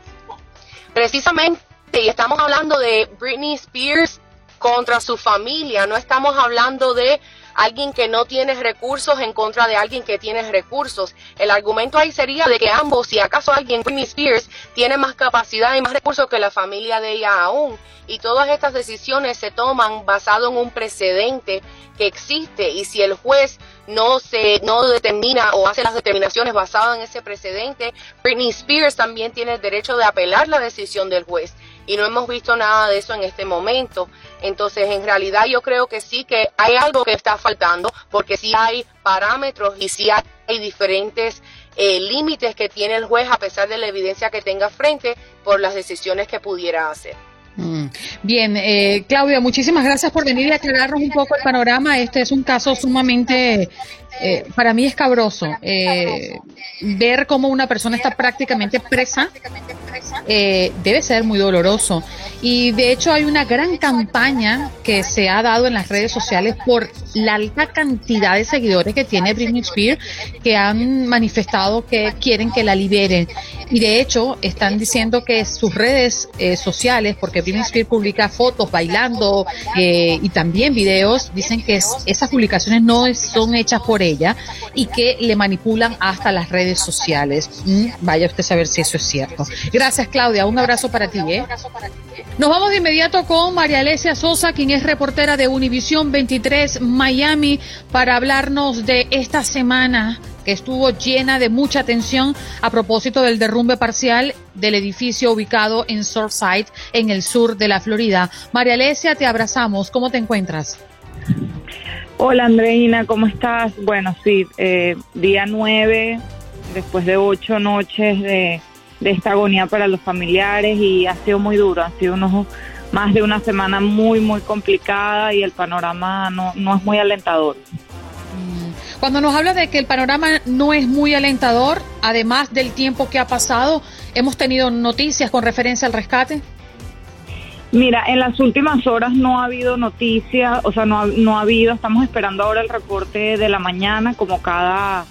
Precisamente, y estamos hablando de Britney Spears contra su familia, no estamos hablando de alguien que no tiene recursos en contra de alguien que tiene recursos. El argumento ahí sería de que ambos, si acaso alguien, Britney Spears, tiene más capacidad y más recursos que la familia de ella aún. Y todas estas decisiones se toman basado en un precedente que existe y si el juez no se no determina o hace las determinaciones basadas en ese precedente, Britney Spears también tiene el derecho de apelar la decisión del juez y no hemos visto nada de eso en este momento. Entonces, en realidad yo creo que sí que hay algo que está faltando porque sí hay parámetros y sí hay diferentes eh, límites que tiene el juez a pesar de la evidencia que tenga frente por las decisiones que pudiera hacer. Mm. Bien, eh, Claudia, muchísimas gracias por venir y aclararnos un poco el panorama. Este es un caso sumamente, eh, para mí escabroso. Eh, ver cómo una persona está prácticamente presa eh, debe ser muy doloroso. Y de hecho hay una gran campaña que se ha dado en las redes sociales por la alta cantidad de seguidores que tiene Britney Spears que han manifestado que quieren que la liberen. Y de hecho están diciendo que sus redes eh, sociales, porque Britney Spears publica fotos bailando eh, y también videos, dicen que esas publicaciones no son hechas por ella y que le manipulan hasta las redes sociales. Mm, vaya usted a saber si eso es cierto. Gracias Claudia, un abrazo para ti. ¿eh? Nos vamos de inmediato con María Alesia Sosa, quien es reportera de Univisión 23 Miami, para hablarnos de esta semana que estuvo llena de mucha atención a propósito del derrumbe parcial del edificio ubicado en Surfside, en el sur de la Florida. María Alesia, te abrazamos. ¿Cómo te encuentras? Hola Andreina, ¿cómo estás? Bueno, sí, eh, día nueve, después de ocho noches de de esta agonía para los familiares y ha sido muy duro, ha sido unos, más de una semana muy, muy complicada y el panorama no, no es muy alentador. Mm. Cuando nos habla de que el panorama no es muy alentador, además del tiempo que ha pasado, ¿hemos tenido noticias con referencia al rescate? Mira, en las últimas horas no ha habido noticias, o sea, no no ha habido, estamos esperando ahora el reporte de la mañana, como cada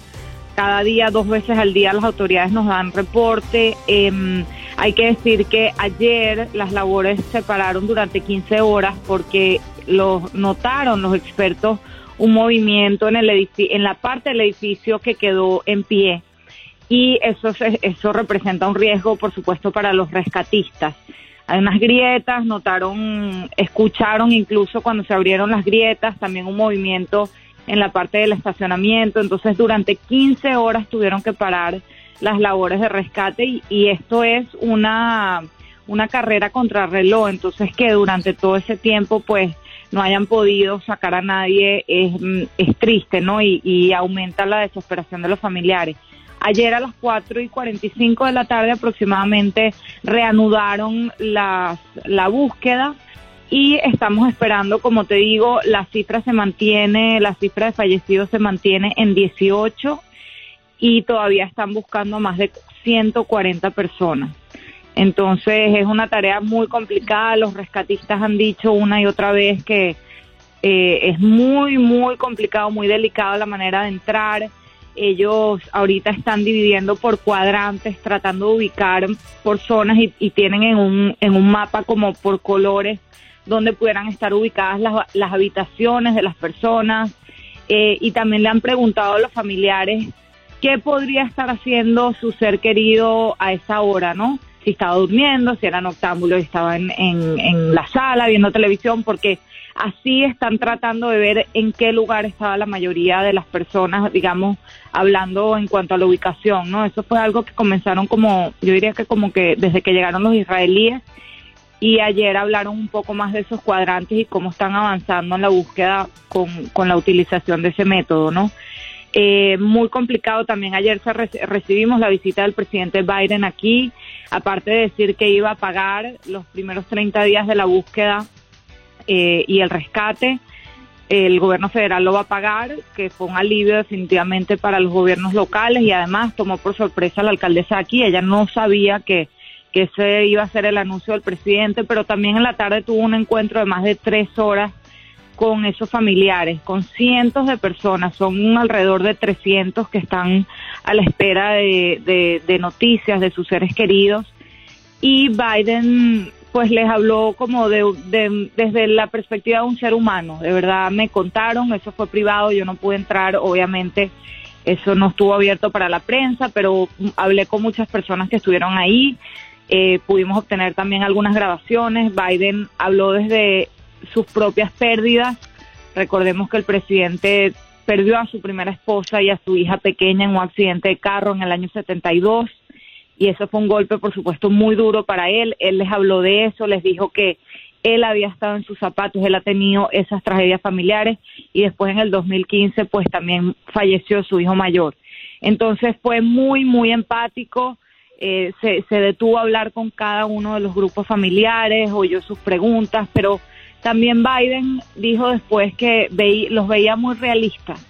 cada día, dos veces al día, las autoridades nos dan reporte. Em, hay que decir que ayer las labores se pararon durante 15 horas porque los notaron los expertos un movimiento en, el en la parte del edificio que quedó en pie y eso, eso representa un riesgo, por supuesto, para los rescatistas. Hay unas grietas, notaron, escucharon incluso cuando se abrieron las grietas, también un movimiento en la parte del estacionamiento. Entonces, durante 15 horas tuvieron que parar las labores de rescate y, esto es una, una carrera contra reloj. Entonces, que durante todo ese tiempo, pues, no hayan podido sacar a nadie es, es triste, ¿no? Y, y aumenta la desesperación de los familiares. Ayer a las 4 y 45 de la tarde aproximadamente reanudaron la, la búsqueda y estamos esperando, como te digo, la cifra se mantiene, la cifra de fallecidos se mantiene en 18 y todavía están buscando más de 140 personas. Entonces es una tarea muy complicada, los rescatistas han dicho una y otra vez que eh, es muy, muy complicado, muy delicado la manera de entrar. Ellos ahorita están dividiendo por cuadrantes, tratando de ubicar por zonas y, y tienen en un, en un mapa como por colores donde pudieran estar ubicadas las, habitaciones de las personas eh, y también le han preguntado a los familiares qué podría estar haciendo su ser querido a esa hora, ¿no? Si estaba durmiendo, si era noctámbulo y estaba en, en la sala viendo televisión, porque así están tratando de ver en qué lugar estaba la mayoría de las personas, digamos, hablando en cuanto a la ubicación, ¿no? Eso fue algo que comenzaron como, yo diría que como que desde que llegaron los israelíes y ayer hablaron un poco más de esos cuadrantes y cómo están avanzando en la búsqueda con, con la utilización de ese método, ¿no? Eh, muy complicado también ayer se recibimos la visita del presidente Biden aquí, aparte de decir que iba a pagar los primeros 30 días de la búsqueda eh, y el rescate, el gobierno federal lo va a pagar, que fue un alivio definitivamente para los gobiernos locales y además tomó por sorpresa a la alcaldesa aquí, ella no sabía que que ese iba a ser el anuncio del presidente, pero también en la tarde tuvo un encuentro de más de tres horas con esos familiares, con cientos de personas, son alrededor de 300 que están a la espera de, de, noticias de sus seres queridos. Y Biden pues les habló como de, de, desde la perspectiva de un ser humano, de verdad me contaron, eso fue privado, yo no pude entrar, obviamente eso no estuvo abierto para la prensa, pero hablé con muchas personas que estuvieron ahí, eh, pudimos obtener también algunas grabaciones. Biden habló desde sus propias pérdidas. Recordemos que el presidente perdió a su primera esposa y a su hija pequeña en un accidente de carro en el año 72 y eso fue un golpe, por supuesto, muy duro para él. Él les habló de eso, les dijo que él había estado en sus zapatos, él ha tenido esas tragedias familiares y después en el 2015 pues también falleció su hijo mayor. Entonces fue muy, muy empático, eh, se, detuvo a hablar con cada uno de los grupos familiares, oyó sus preguntas, pero también Biden dijo después que los veía muy realistas.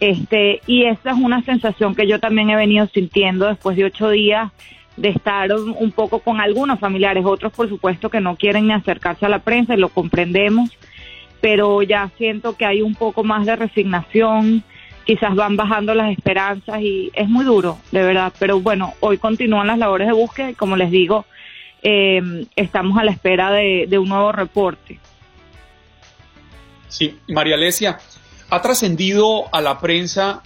Este, y esa es una sensación que yo también he venido sintiendo después de ocho días de estar un poco con algunos familiares, otros por supuesto que no quieren ni acercarse a la prensa y lo comprendemos, pero ya siento que hay un poco más de resignación, quizás van bajando las esperanzas y es muy duro, de verdad, pero bueno, hoy continúan las labores de búsqueda y como les digo, eh, estamos a la espera de, de un nuevo reporte. Sí, María Alesia, ¿Ha trascendido a la prensa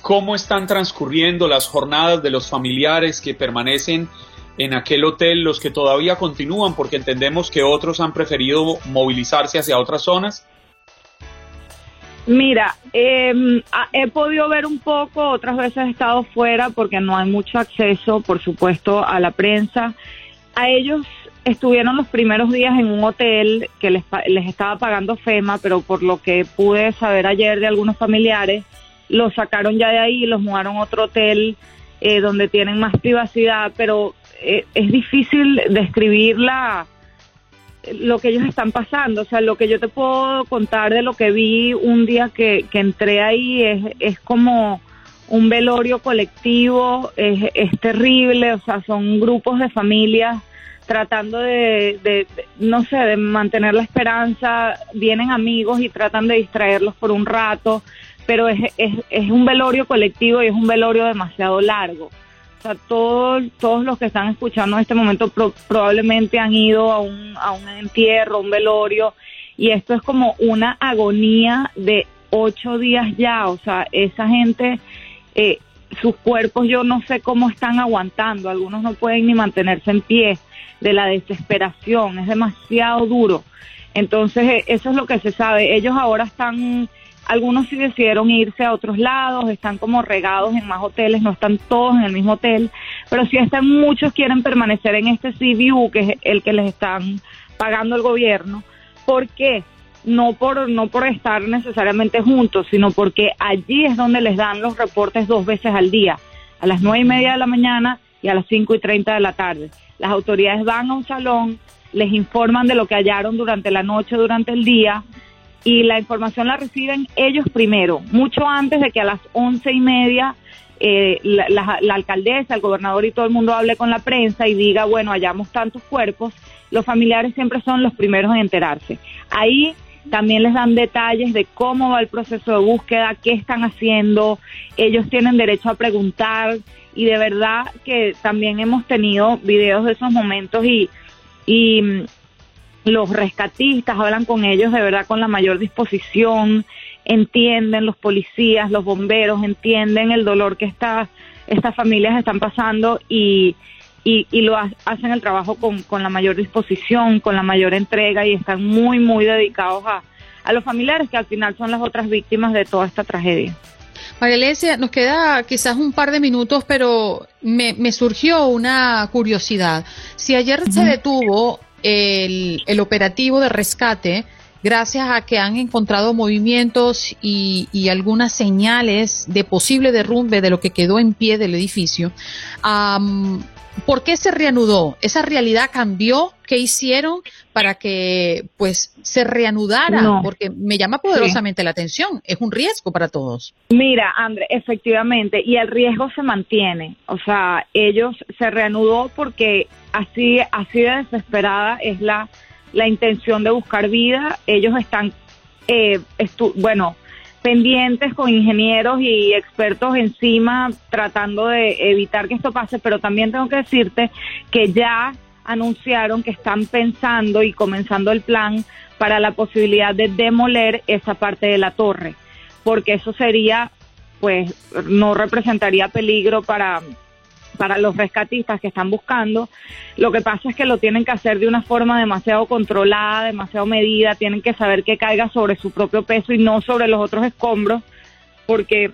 cómo están transcurriendo las jornadas de los familiares que permanecen en aquel hotel, los que todavía continúan, porque entendemos que otros han preferido movilizarse hacia otras zonas? Mira, em, he podido ver un poco, otras veces he estado fuera porque no hay mucho acceso, por supuesto, a la prensa. A ellos estuvieron los primeros días en un hotel que les, les estaba pagando FEMA, pero por lo que pude saber ayer de algunos familiares, los sacaron ya de ahí los mudaron a otro hotel eh, donde tienen más privacidad, pero eh, es difícil describir la, lo que ellos están pasando. O sea, lo que yo te puedo contar de lo que vi un día que, que entré ahí es, es como un velorio colectivo, es, es terrible, o sea, son grupos de familias tratando de, no sé, de mantener la esperanza, vienen amigos y tratan de distraerlos por un rato, pero es, es, es un velorio colectivo y es un velorio demasiado largo. O sea, todos, todos los que están escuchando en este momento probablemente han ido a un, a un entierro, un velorio, y esto es como una agonía de ocho días ya. O sea, esa gente, eh, sus cuerpos yo no sé cómo están aguantando, algunos no pueden ni mantenerse en pie de la desesperación, es demasiado duro. Entonces, eh, eso es lo que se sabe. Ellos ahora están, algunos sí decidieron irse a otros lados, están como regados en más hoteles, no están todos en el mismo hotel, pero sí están muchos quieren permanecer en este CBU, que es el que les están pagando el gobierno. ¿Por qué? No por, no por estar necesariamente juntos, sino porque allí es donde les dan los reportes dos veces al día, a las nueve y media de la mañana y a las cinco y treinta de la tarde. Las autoridades van a un salón, les informan de lo que hallaron durante la noche, durante el día, y la información la reciben ellos primero, mucho antes de que a las once y media eh, la, alcaldesa, el gobernador y todo el mundo hable con la prensa y diga, bueno, hallamos tantos cuerpos, los familiares siempre son los primeros en enterarse. Ahí también les dan detalles de cómo va el proceso de búsqueda, qué están haciendo, ellos tienen derecho a preguntar, y de verdad que también hemos tenido videos de esos momentos y, y los rescatistas hablan con ellos de verdad con la mayor disposición, entienden los policías, los bomberos, entienden el dolor que esta, estas familias están pasando y, y, y lo hacen el trabajo con, con la mayor disposición, con la mayor entrega y están muy, muy dedicados a, a los familiares que al final son las otras víctimas de toda esta tragedia. María Alesia, nos queda quizás un par de minutos, pero me, surgió una curiosidad. Si ayer se detuvo el, el, operativo de rescate, gracias a que han encontrado movimientos y, y, algunas señales de posible derrumbe de lo que quedó en pie del edificio, ¿Por qué se reanudó? ¿Esa realidad cambió? ¿Qué hicieron para que pues se reanudara? Porque me llama poderosamente la atención. Es un riesgo para todos. Mira, André, efectivamente, y el riesgo se mantiene. O sea, ellos se reanudó porque así, así de desesperada es la, la intención de buscar vida. Ellos están, eh, bueno, pendientes con ingenieros y expertos encima tratando de evitar que esto pase, pero también tengo que decirte que ya anunciaron que están pensando y comenzando el plan para la posibilidad de demoler esa parte de la torre, porque eso sería, pues, no representaría peligro para para los rescatistas que están buscando. Lo que pasa es que lo tienen que hacer de una forma demasiado controlada, demasiado medida, tienen que saber que caiga sobre su propio peso y no sobre los otros escombros, porque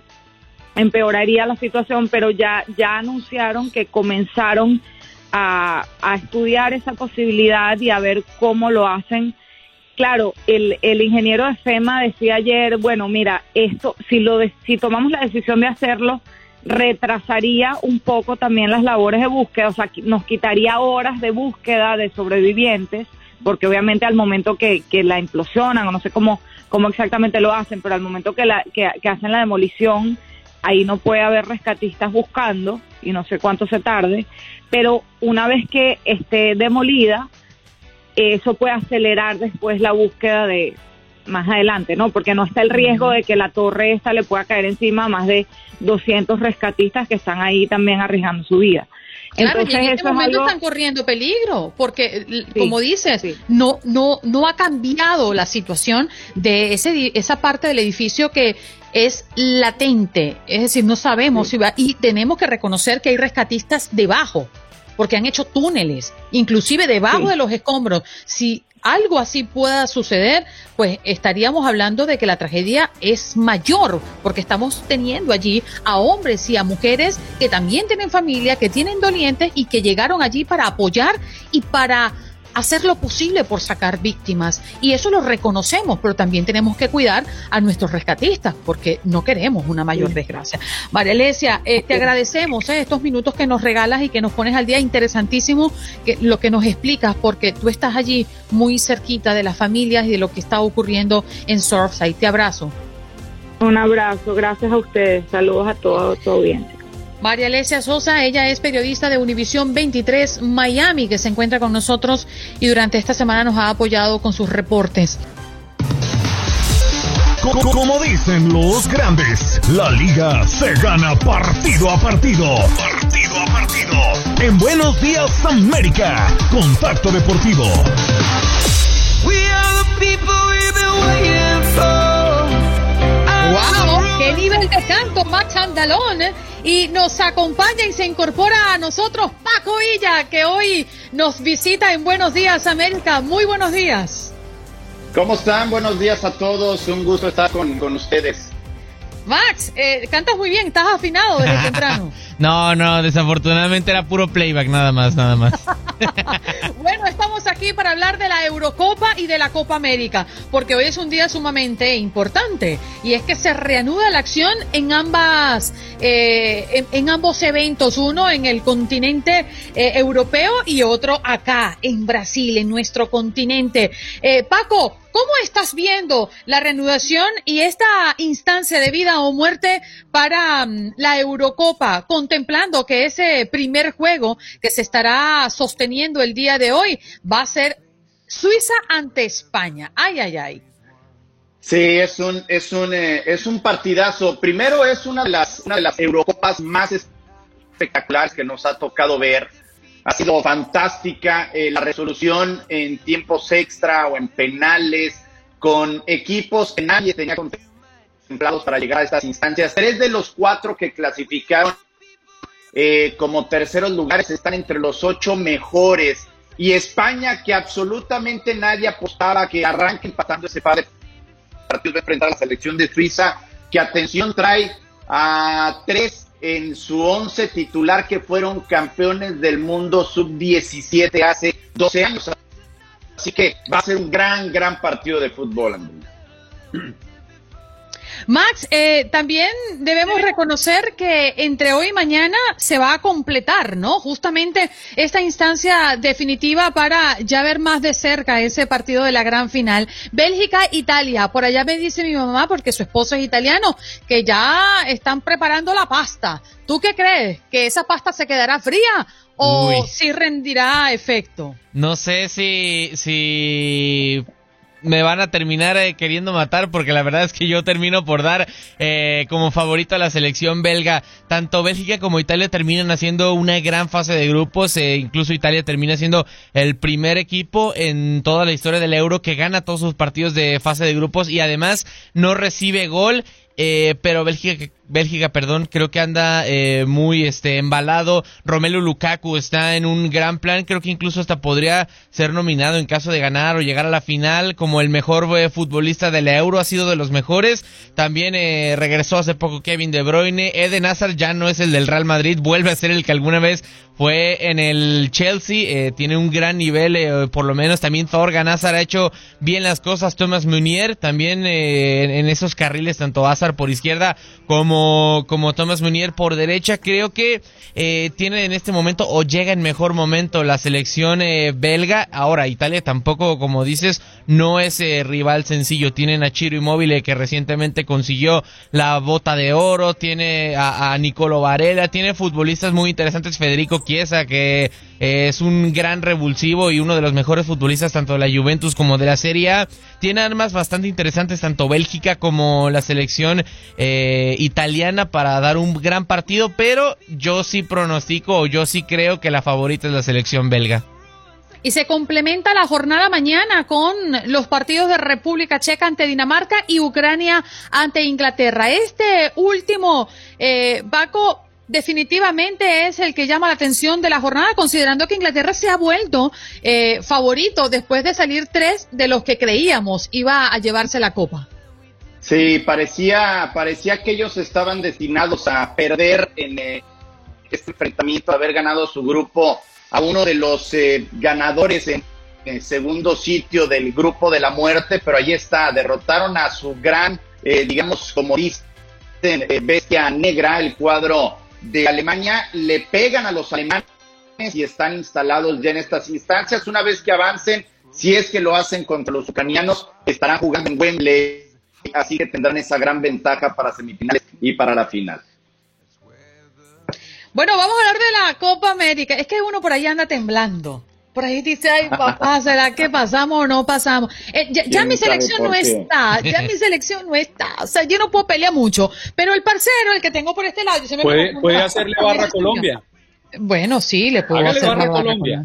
empeoraría la situación, pero ya, ya anunciaron que comenzaron a, a estudiar esa posibilidad y a ver cómo lo hacen. Claro, el, el ingeniero de FEMA decía ayer, bueno, mira, esto, si, lo de- si tomamos la decisión de hacerlo, retrasaría un poco también las labores de búsqueda, o sea, nos quitaría horas de búsqueda de sobrevivientes, porque obviamente al momento que, que la implosionan, o no sé cómo, cómo exactamente lo hacen, pero al momento que, la, que, que hacen la demolición, ahí no puede haber rescatistas buscando, y no sé cuánto se tarde, pero una vez que esté demolida, eso puede acelerar después la búsqueda de más adelante, ¿no? Porque no está el riesgo de que la torre esta le pueda caer encima a más de 200 rescatistas que están ahí también arriesgando su vida. Claro, y en este es momento algo están corriendo peligro, porque como dices, no, no, no ha cambiado la situación de ese, esa parte del edificio que es latente, es decir, no sabemos si va, y tenemos que reconocer que hay rescatistas debajo, porque han hecho túneles, inclusive debajo de los escombros. Si algo así pueda suceder, pues estaríamos hablando de que la tragedia es mayor, porque estamos teniendo allí a hombres y a mujeres que también tienen familia, que tienen dolientes y que llegaron allí para apoyar y para hacer lo posible por sacar víctimas. Y eso lo reconocemos, pero también tenemos que cuidar a nuestros rescatistas, porque no queremos una mayor desgracia. María Alesia, eh, te agradecemos eh, estos minutos que nos regalas y que nos pones al día. Interesantísimo que, lo que nos explicas, porque tú estás allí muy cerquita de las familias y de lo que está ocurriendo en Surfside. Te abrazo. un abrazo, gracias a ustedes, saludos a todo tu audiencia. María Alesia Sosa, ella es periodista de Univisión 23 Miami, que se encuentra con nosotros y durante esta semana nos ha apoyado con sus reportes. Co- Como dicen los grandes, la liga se gana partido a partido. Partido a partido. En Buenos Días América, Contacto Deportivo. ¡Wow! ¡Qué nivel de canto, Max Andalón! Y nos acompaña y se incorpora a nosotros Paco Villa, que hoy nos visita en Buenos Días América. Muy buenos días. ¿Cómo están? Buenos días a todos. Un gusto estar con, con ustedes. Max, eh, cantas muy bien, estás afinado desde [LAUGHS] temprano. No, no, desafortunadamente era puro playback, nada más, nada más. [LAUGHS] [LAUGHS] Bueno, estamos aquí para hablar de la Eurocopa y de la Copa América, porque hoy es un día sumamente importante y es que se reanuda la acción en ambas, eh, en, en ambos eventos, uno en el continente eh, europeo y otro acá en Brasil, en nuestro continente. Eh, Paco, ¿cómo estás viendo la reanudación y esta instancia de vida o muerte para mm, la Eurocopa, contemplando que ese primer juego que se estará sosteniendo el día de hoy va a ser Suiza ante España? Ay, ay, ay. Sí, es un, es un, eh, es un partidazo. Primero es una de las, una de las Eurocopas más espectaculares que nos ha tocado ver. Ha sido fantástica eh, la resolución en tiempos extra o en penales con equipos que nadie tenía contemplados para llegar a estas instancias. Tres de los cuatro que clasificaron eh, como terceros lugares están entre los ocho mejores. Y España, que absolutamente nadie apostaba que arranque empatando ese par de partidos de enfrentar a la selección de Suiza, que atención trae a tres en su once titular que fueron campeones del mundo sub-17 hace 12 años. Así que va a ser un gran, gran partido de fútbol, Andrea. Max, eh, también debemos reconocer que entre hoy y mañana se va a completar, ¿no? Justamente esta instancia definitiva para ya ver más de cerca ese partido de la gran final. Bélgica-Italia. Por allá me dice mi mamá, porque su esposo es italiano, que ya están preparando la pasta. ¿Tú qué crees? ¿Que esa pasta se quedará fría o si rendirá efecto? No sé si, si me van a terminar eh, queriendo matar porque la verdad es que yo termino por dar eh, como favorito a la selección belga. Tanto Bélgica como Italia terminan haciendo una gran fase de grupos. eh, incluso Italia termina siendo el primer equipo en toda la historia del Euro que gana todos sus partidos de fase de grupos y además no recibe gol eh, pero Bélgica, Bélgica, perdón, creo que anda eh, muy este embalado. Romelu Lukaku está en un gran plan, creo que incluso hasta podría ser nominado en caso de ganar o llegar a la final como el mejor eh, futbolista del Euro, ha sido de los mejores. También eh, regresó hace poco Kevin De Bruyne. Eden Hazard ya no es el del Real Madrid, vuelve a ser el que alguna vez fue en el Chelsea, eh, tiene un gran nivel, eh, por lo menos también Thorgan Hazard ha hecho bien las cosas, Thomas Munier también eh, en, esos carriles, tanto Hazard por izquierda como, como Thomas Munier por derecha, creo que eh, tiene en este momento o llega en mejor momento la selección eh, belga, ahora Italia tampoco, como dices, no es eh, rival sencillo, tienen a Chiro Immobile que recientemente consiguió la bota de oro, tiene a, a Nicolo Varela, tiene futbolistas muy interesantes, Federico Que eh, es un gran revulsivo y uno de los mejores futbolistas tanto de la Juventus como de la Serie A. Tiene armas bastante interesantes tanto Bélgica como la selección eh, italiana para dar un gran partido, pero yo sí pronostico o yo sí creo que la favorita es la selección belga. Y se complementa la jornada mañana con los partidos de República Checa ante Dinamarca y Ucrania ante Inglaterra. Este último, eh, Baco, definitivamente es el que llama la atención de la jornada, considerando que Inglaterra se ha vuelto eh, favorito después de salir tres de los que creíamos iba a llevarse la copa. Sí, parecía, parecía que ellos estaban destinados a perder en eh, este enfrentamiento, haber ganado su grupo a uno de los eh, ganadores en el segundo sitio del grupo de la muerte, pero ahí está, derrotaron a su gran, eh, digamos, como dicen, eh, bestia negra, el cuadro de Alemania, le pegan a los alemanes y están instalados ya en estas instancias. Una vez que avancen, si es que lo hacen contra los ucranianos, estarán jugando en Wembley, así que tendrán esa gran ventaja para semifinales y para la final. Bueno, vamos a hablar de la Copa América. Es que uno por ahí anda temblando. Por ahí dice, ay papá, ¿será que pasamos o no pasamos? Eh, ya, ya mi selección no está, ya mi [LAUGHS] selección no está. O sea, yo no puedo pelear mucho. Pero el parcero, el que tengo por este lado, se me puede, puede hacerle barra a Colombia. Bueno, sí, le puedo Hágale hacer barra a Colombia.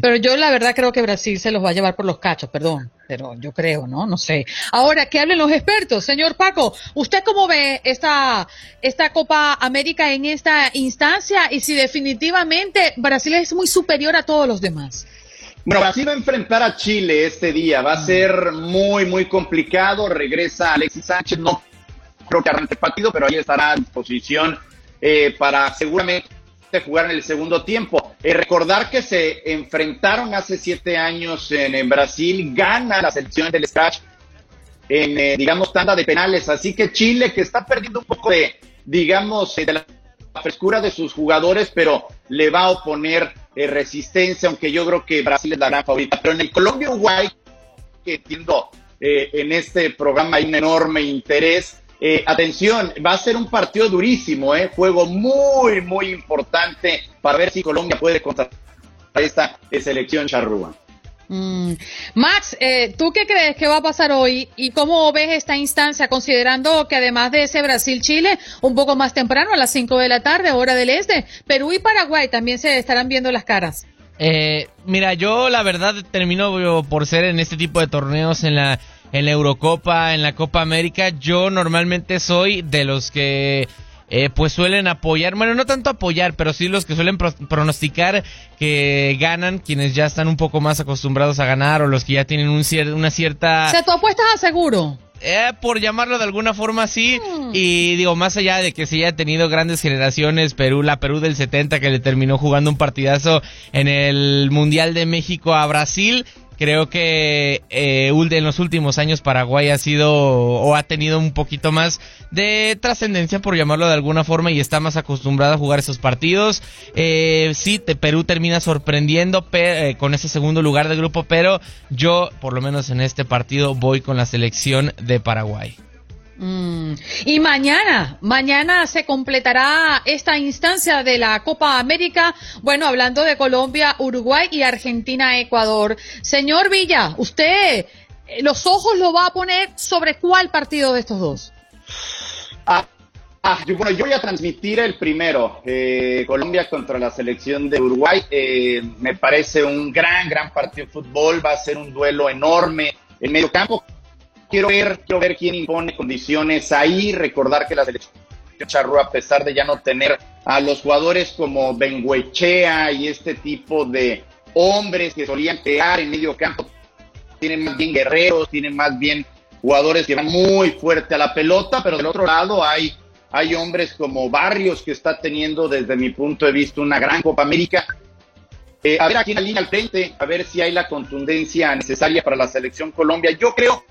Pero yo la verdad creo que Brasil se los va a llevar por los cachos, perdón. Pero yo creo, ¿no? No sé. Ahora, que hablen los expertos. Señor Paco, ¿usted cómo ve esta, esta Copa América en esta instancia? Y si definitivamente Brasil es muy superior a todos los demás. Bueno, Brasil va a enfrentar a Chile este día. Va a ser muy, muy complicado. Regresa Alexis Sánchez. No creo que arranque el partido, pero ahí estará a disposición eh, para seguramente jugar en el segundo tiempo. Eh, recordar que se enfrentaron hace siete años en, en Brasil. Gana la selección del Scratch en, eh, digamos, tanda de penales. Así que Chile, que está perdiendo un poco de, digamos, eh, de la frescura de sus jugadores, pero le va a oponer eh, resistencia, aunque yo creo que Brasil es la gran favorita. Pero en el Colombia-Uruguay, que entiendo eh, en este programa hay un enorme interés. Eh, atención, va a ser un partido durísimo, eh, juego muy, muy importante para ver si Colombia puede contra esta eh, selección charrúa. Mm. Max, eh, ¿tú qué crees que va a pasar hoy y cómo ves esta instancia, considerando que además de ese Brasil-Chile, un poco más temprano, a las 5 de la tarde, hora del este, Perú y Paraguay también se estarán viendo las caras? Eh, mira, yo la verdad termino por ser en este tipo de torneos en la en la Eurocopa, en la Copa América, yo normalmente soy de los que eh, pues suelen apoyar, bueno, no tanto apoyar, pero sí los que suelen pro- pronosticar que ganan quienes ya están un poco más acostumbrados a ganar o los que ya tienen un cier- una cierta... O sea, tú apuestas a seguro. Eh, por llamarlo de alguna forma así, y digo, más allá de que se haya tenido grandes generaciones, Perú, la Perú del 70 que le terminó jugando un partidazo en el Mundial de México a Brasil, creo que eh, en los últimos años Paraguay ha sido o ha tenido un poquito más de trascendencia, por llamarlo de alguna forma, y está más acostumbrado a jugar esos partidos. Eh, sí, te- Perú termina sorprendiendo eh, con ese segundo lugar de grupo, pero yo, por lo menos en este partido, voy con la selección de Paraguay. Mm. Y mañana, mañana se completará esta instancia de la Copa América. Bueno, hablando de Colombia, Uruguay y Argentina, Ecuador. Señor Villa, usted eh, los ojos lo va a poner sobre cuál partido de estos dos. Ah, ah, yo, bueno, yo voy a transmitir el primero, eh, Colombia contra la selección de Uruguay. Eh, me parece un gran, gran partido de fútbol, va a ser un duelo enorme en medio campo. Quiero ver, quiero ver quién impone condiciones ahí, recordar que la selección Charrúa, a pesar de ya no tener a los jugadores como Benguechea y este tipo de hombres que solían crear en medio campo, tienen más bien guerreros, tienen más bien jugadores que van muy fuerte a la pelota, pero del otro lado hay, hay hombres como Barrios que está teniendo desde mi punto de vista una gran Copa América. Eh, a ver aquí en la línea al frente, a ver si hay la contundencia necesaria para la selección Colombia. Yo creo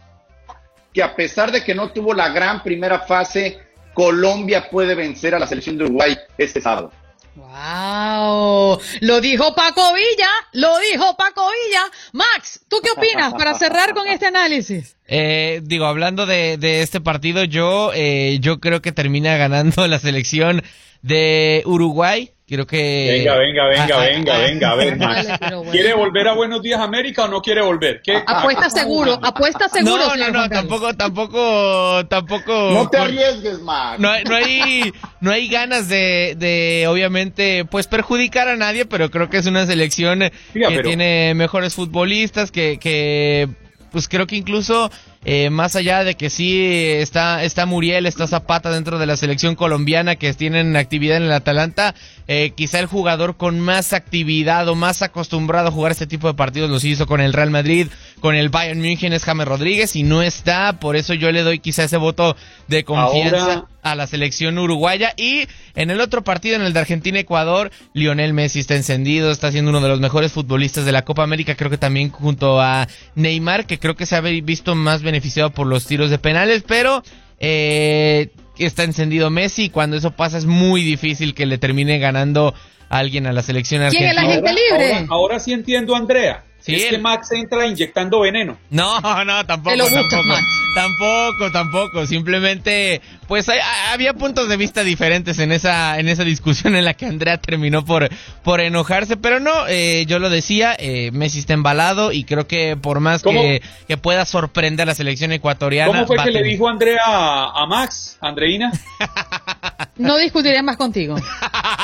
que a pesar de que no tuvo la gran primera fase, Colombia puede vencer a la selección de Uruguay este sábado. ¡Wow! Lo dijo Paco Villa, lo dijo Paco Villa. Max, ¿tú qué opinas para cerrar con este análisis? Eh, digo, hablando de, de este partido, yo, eh, yo creo que termina ganando [LAUGHS] la selección de Uruguay. Creo que. Venga, venga, venga, ah, venga, ah, venga, a ver, Max. ¿Quiere volver a Buenos Días América o no quiere volver? ¿Qué? Apuesta seguro, apuesta seguro. No, no, no, tampoco, tampoco, tampoco. No te arriesgues, Max. No, no hay, no hay ganas de, de, obviamente, pues perjudicar a nadie, pero creo que es una selección que tiene mejores futbolistas, que, que, pues creo que incluso eh, más allá de que sí está, está Muriel, está Zapata dentro de la selección colombiana que tienen actividad en el Atalanta, eh, quizá el jugador con más actividad o más acostumbrado a jugar este tipo de partidos los hizo con el Real Madrid, con el Bayern München es James Rodríguez y no está, por eso yo le doy quizá ese voto de confianza a la selección uruguaya y en el otro partido, en el de Argentina-Ecuador, Lionel Messi está encendido, está siendo uno de los mejores futbolistas de la Copa América, creo que también junto a Neymar, que creo que se ha visto más beneficiado por los tiros de penales, pero eh, está encendido Messi y cuando eso pasa es muy difícil que le termine ganando a alguien a la selección argentina. ¿Quién es la gente libre? Ahora, ahora sí entiendo, Andrea. Sí, es que Max entra inyectando veneno. No, no, tampoco, tampoco. Tampoco, tampoco. Simplemente, pues había puntos de vista diferentes en esa, en esa discusión en la que Andrea terminó por, por enojarse, pero no, eh, yo lo decía, eh, Messi está embalado y creo que por más que, que, pueda sorprender a la selección ecuatoriana. ¿Cómo fue que le dijo Andrea a, a Max, Andreina? [LAUGHS] No discutiré más contigo.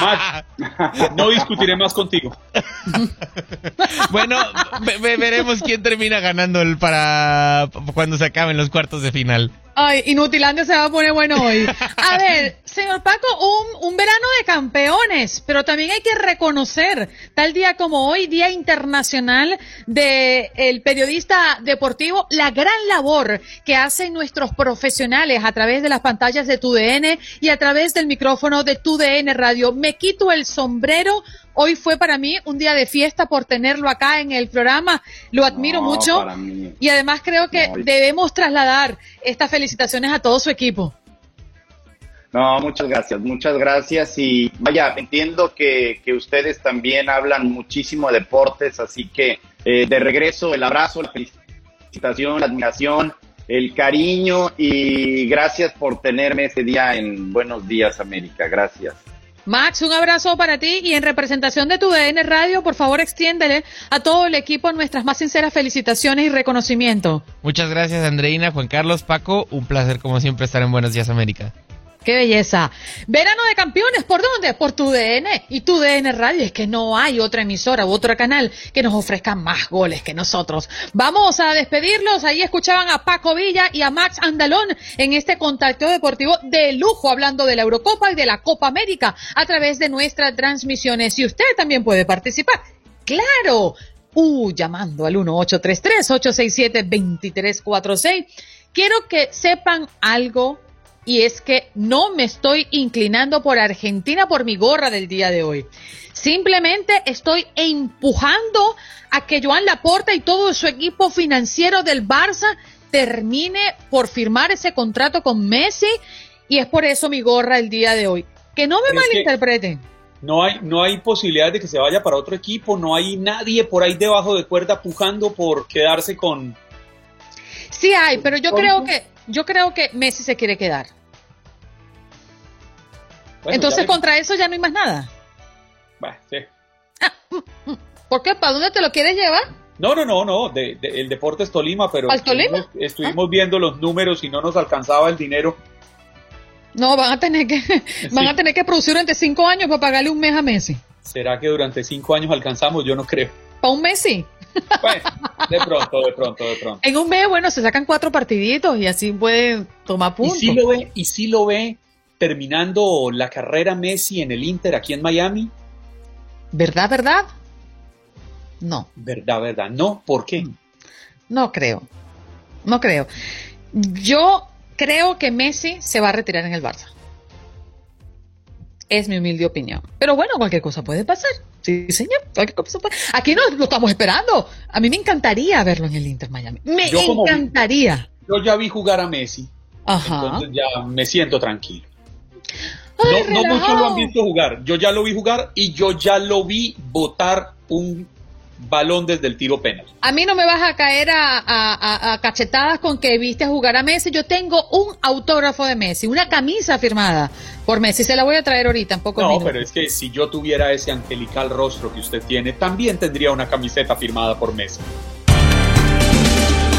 Max, no discutiré más contigo. [LAUGHS] bueno, veremos quién termina ganando el para cuando se acaben los cuartos de final. Ay, Inutilandia se va a poner bueno hoy. A [LAUGHS] ver, señor Paco, un, un verano de campeones, pero también hay que reconocer, tal día como hoy, Día Internacional del el Periodista Deportivo, la gran labor que hacen nuestros profesionales a través de las pantallas de TUDN y a través del micrófono de TUDN Radio. Me quito el sombrero Hoy fue para mí un día de fiesta por tenerlo acá en el programa. Lo admiro mucho y además creo que debemos trasladar estas felicitaciones a todo su equipo. No, muchas gracias, muchas gracias. Y vaya, entiendo que, ustedes también hablan muchísimo de deportes, así que eh, de regreso el abrazo, la felicitación, la admiración, el cariño y gracias por tenerme este día en Buenos Días América. Gracias. Max, un abrazo para ti y en representación de tu DN Radio, por favor extiéndele a todo el equipo nuestras más sinceras felicitaciones y reconocimiento. Muchas gracias Andreina, Juan Carlos, Paco, un placer como siempre estar en Buenos Días América. Qué belleza. Verano de campeones, ¿por dónde? Por tu DN y tu DN Radio. Es que no hay otra emisora u otro canal que nos ofrezca más goles que nosotros. Vamos a despedirlos. Ahí escuchaban a Paco Villa y a Max Andalón en este contacto deportivo de lujo, hablando de la Eurocopa y de la Copa América a través de nuestras transmisiones. Y usted también puede participar. ¡Claro! Uh, llamando al 1833-867-2346. Quiero que sepan algo y es que no me estoy inclinando por Argentina por mi gorra del día de hoy. Simplemente estoy empujando a que Joan Laporta y todo su equipo financiero del Barça termine por firmar ese contrato con Messi y es por eso mi gorra el día de hoy. Que no me malinterpreten. No hay, no hay posibilidad de que se vaya para otro equipo, no hay nadie por ahí debajo de cuerda pujando por quedarse con... Sí hay, pero yo creo que yo creo que Messi se quiere quedar. Entonces, contra eso ya no hay más nada. sí. [LAUGHS] ¿Por qué? ¿Para dónde te lo quieres llevar? No, no, no, no. De, el deporte es Tolima, pero Tolima? estuvimos, viendo los números y no nos alcanzaba el dinero. No, van a tener que, [LAUGHS] van a tener que producir durante cinco años para pagarle un mes a Messi. ¿Será que durante cinco años alcanzamos? Yo no creo. ¿Para un Messi? Bueno, de pronto, de pronto, de pronto. En un mes, bueno, se sacan cuatro partiditos y así pueden tomar puntos. ¿Y si lo ve, y si lo ve terminando la carrera Messi en el Inter aquí en Miami? ¿Verdad, verdad? No. ¿Verdad, verdad? No, ¿por qué? No creo. No creo. Yo creo que Messi se va a retirar en el Barça. Es mi humilde opinión. Pero bueno, cualquier cosa puede pasar. Sí, señor. Aquí no lo estamos esperando. A mí me encantaría verlo en el Inter Miami. Me Yo encantaría. Yo ya vi jugar a Messi, Ajá. entonces ya me siento tranquilo. Ay, No, no muchos lo han visto jugar. Yo ya lo vi jugar y yo ya lo vi botar un balón desde el tiro penal. A mí no me vas a caer a, a- a- cachetadas con que viste jugar a Messi. Yo tengo un autógrafo de Messi, una camisa firmada por Messi. Se la voy a traer ahorita en pocos No, minutos. pero es que si yo tuviera ese angelical rostro que usted tiene, también tendría una camiseta firmada por Messi.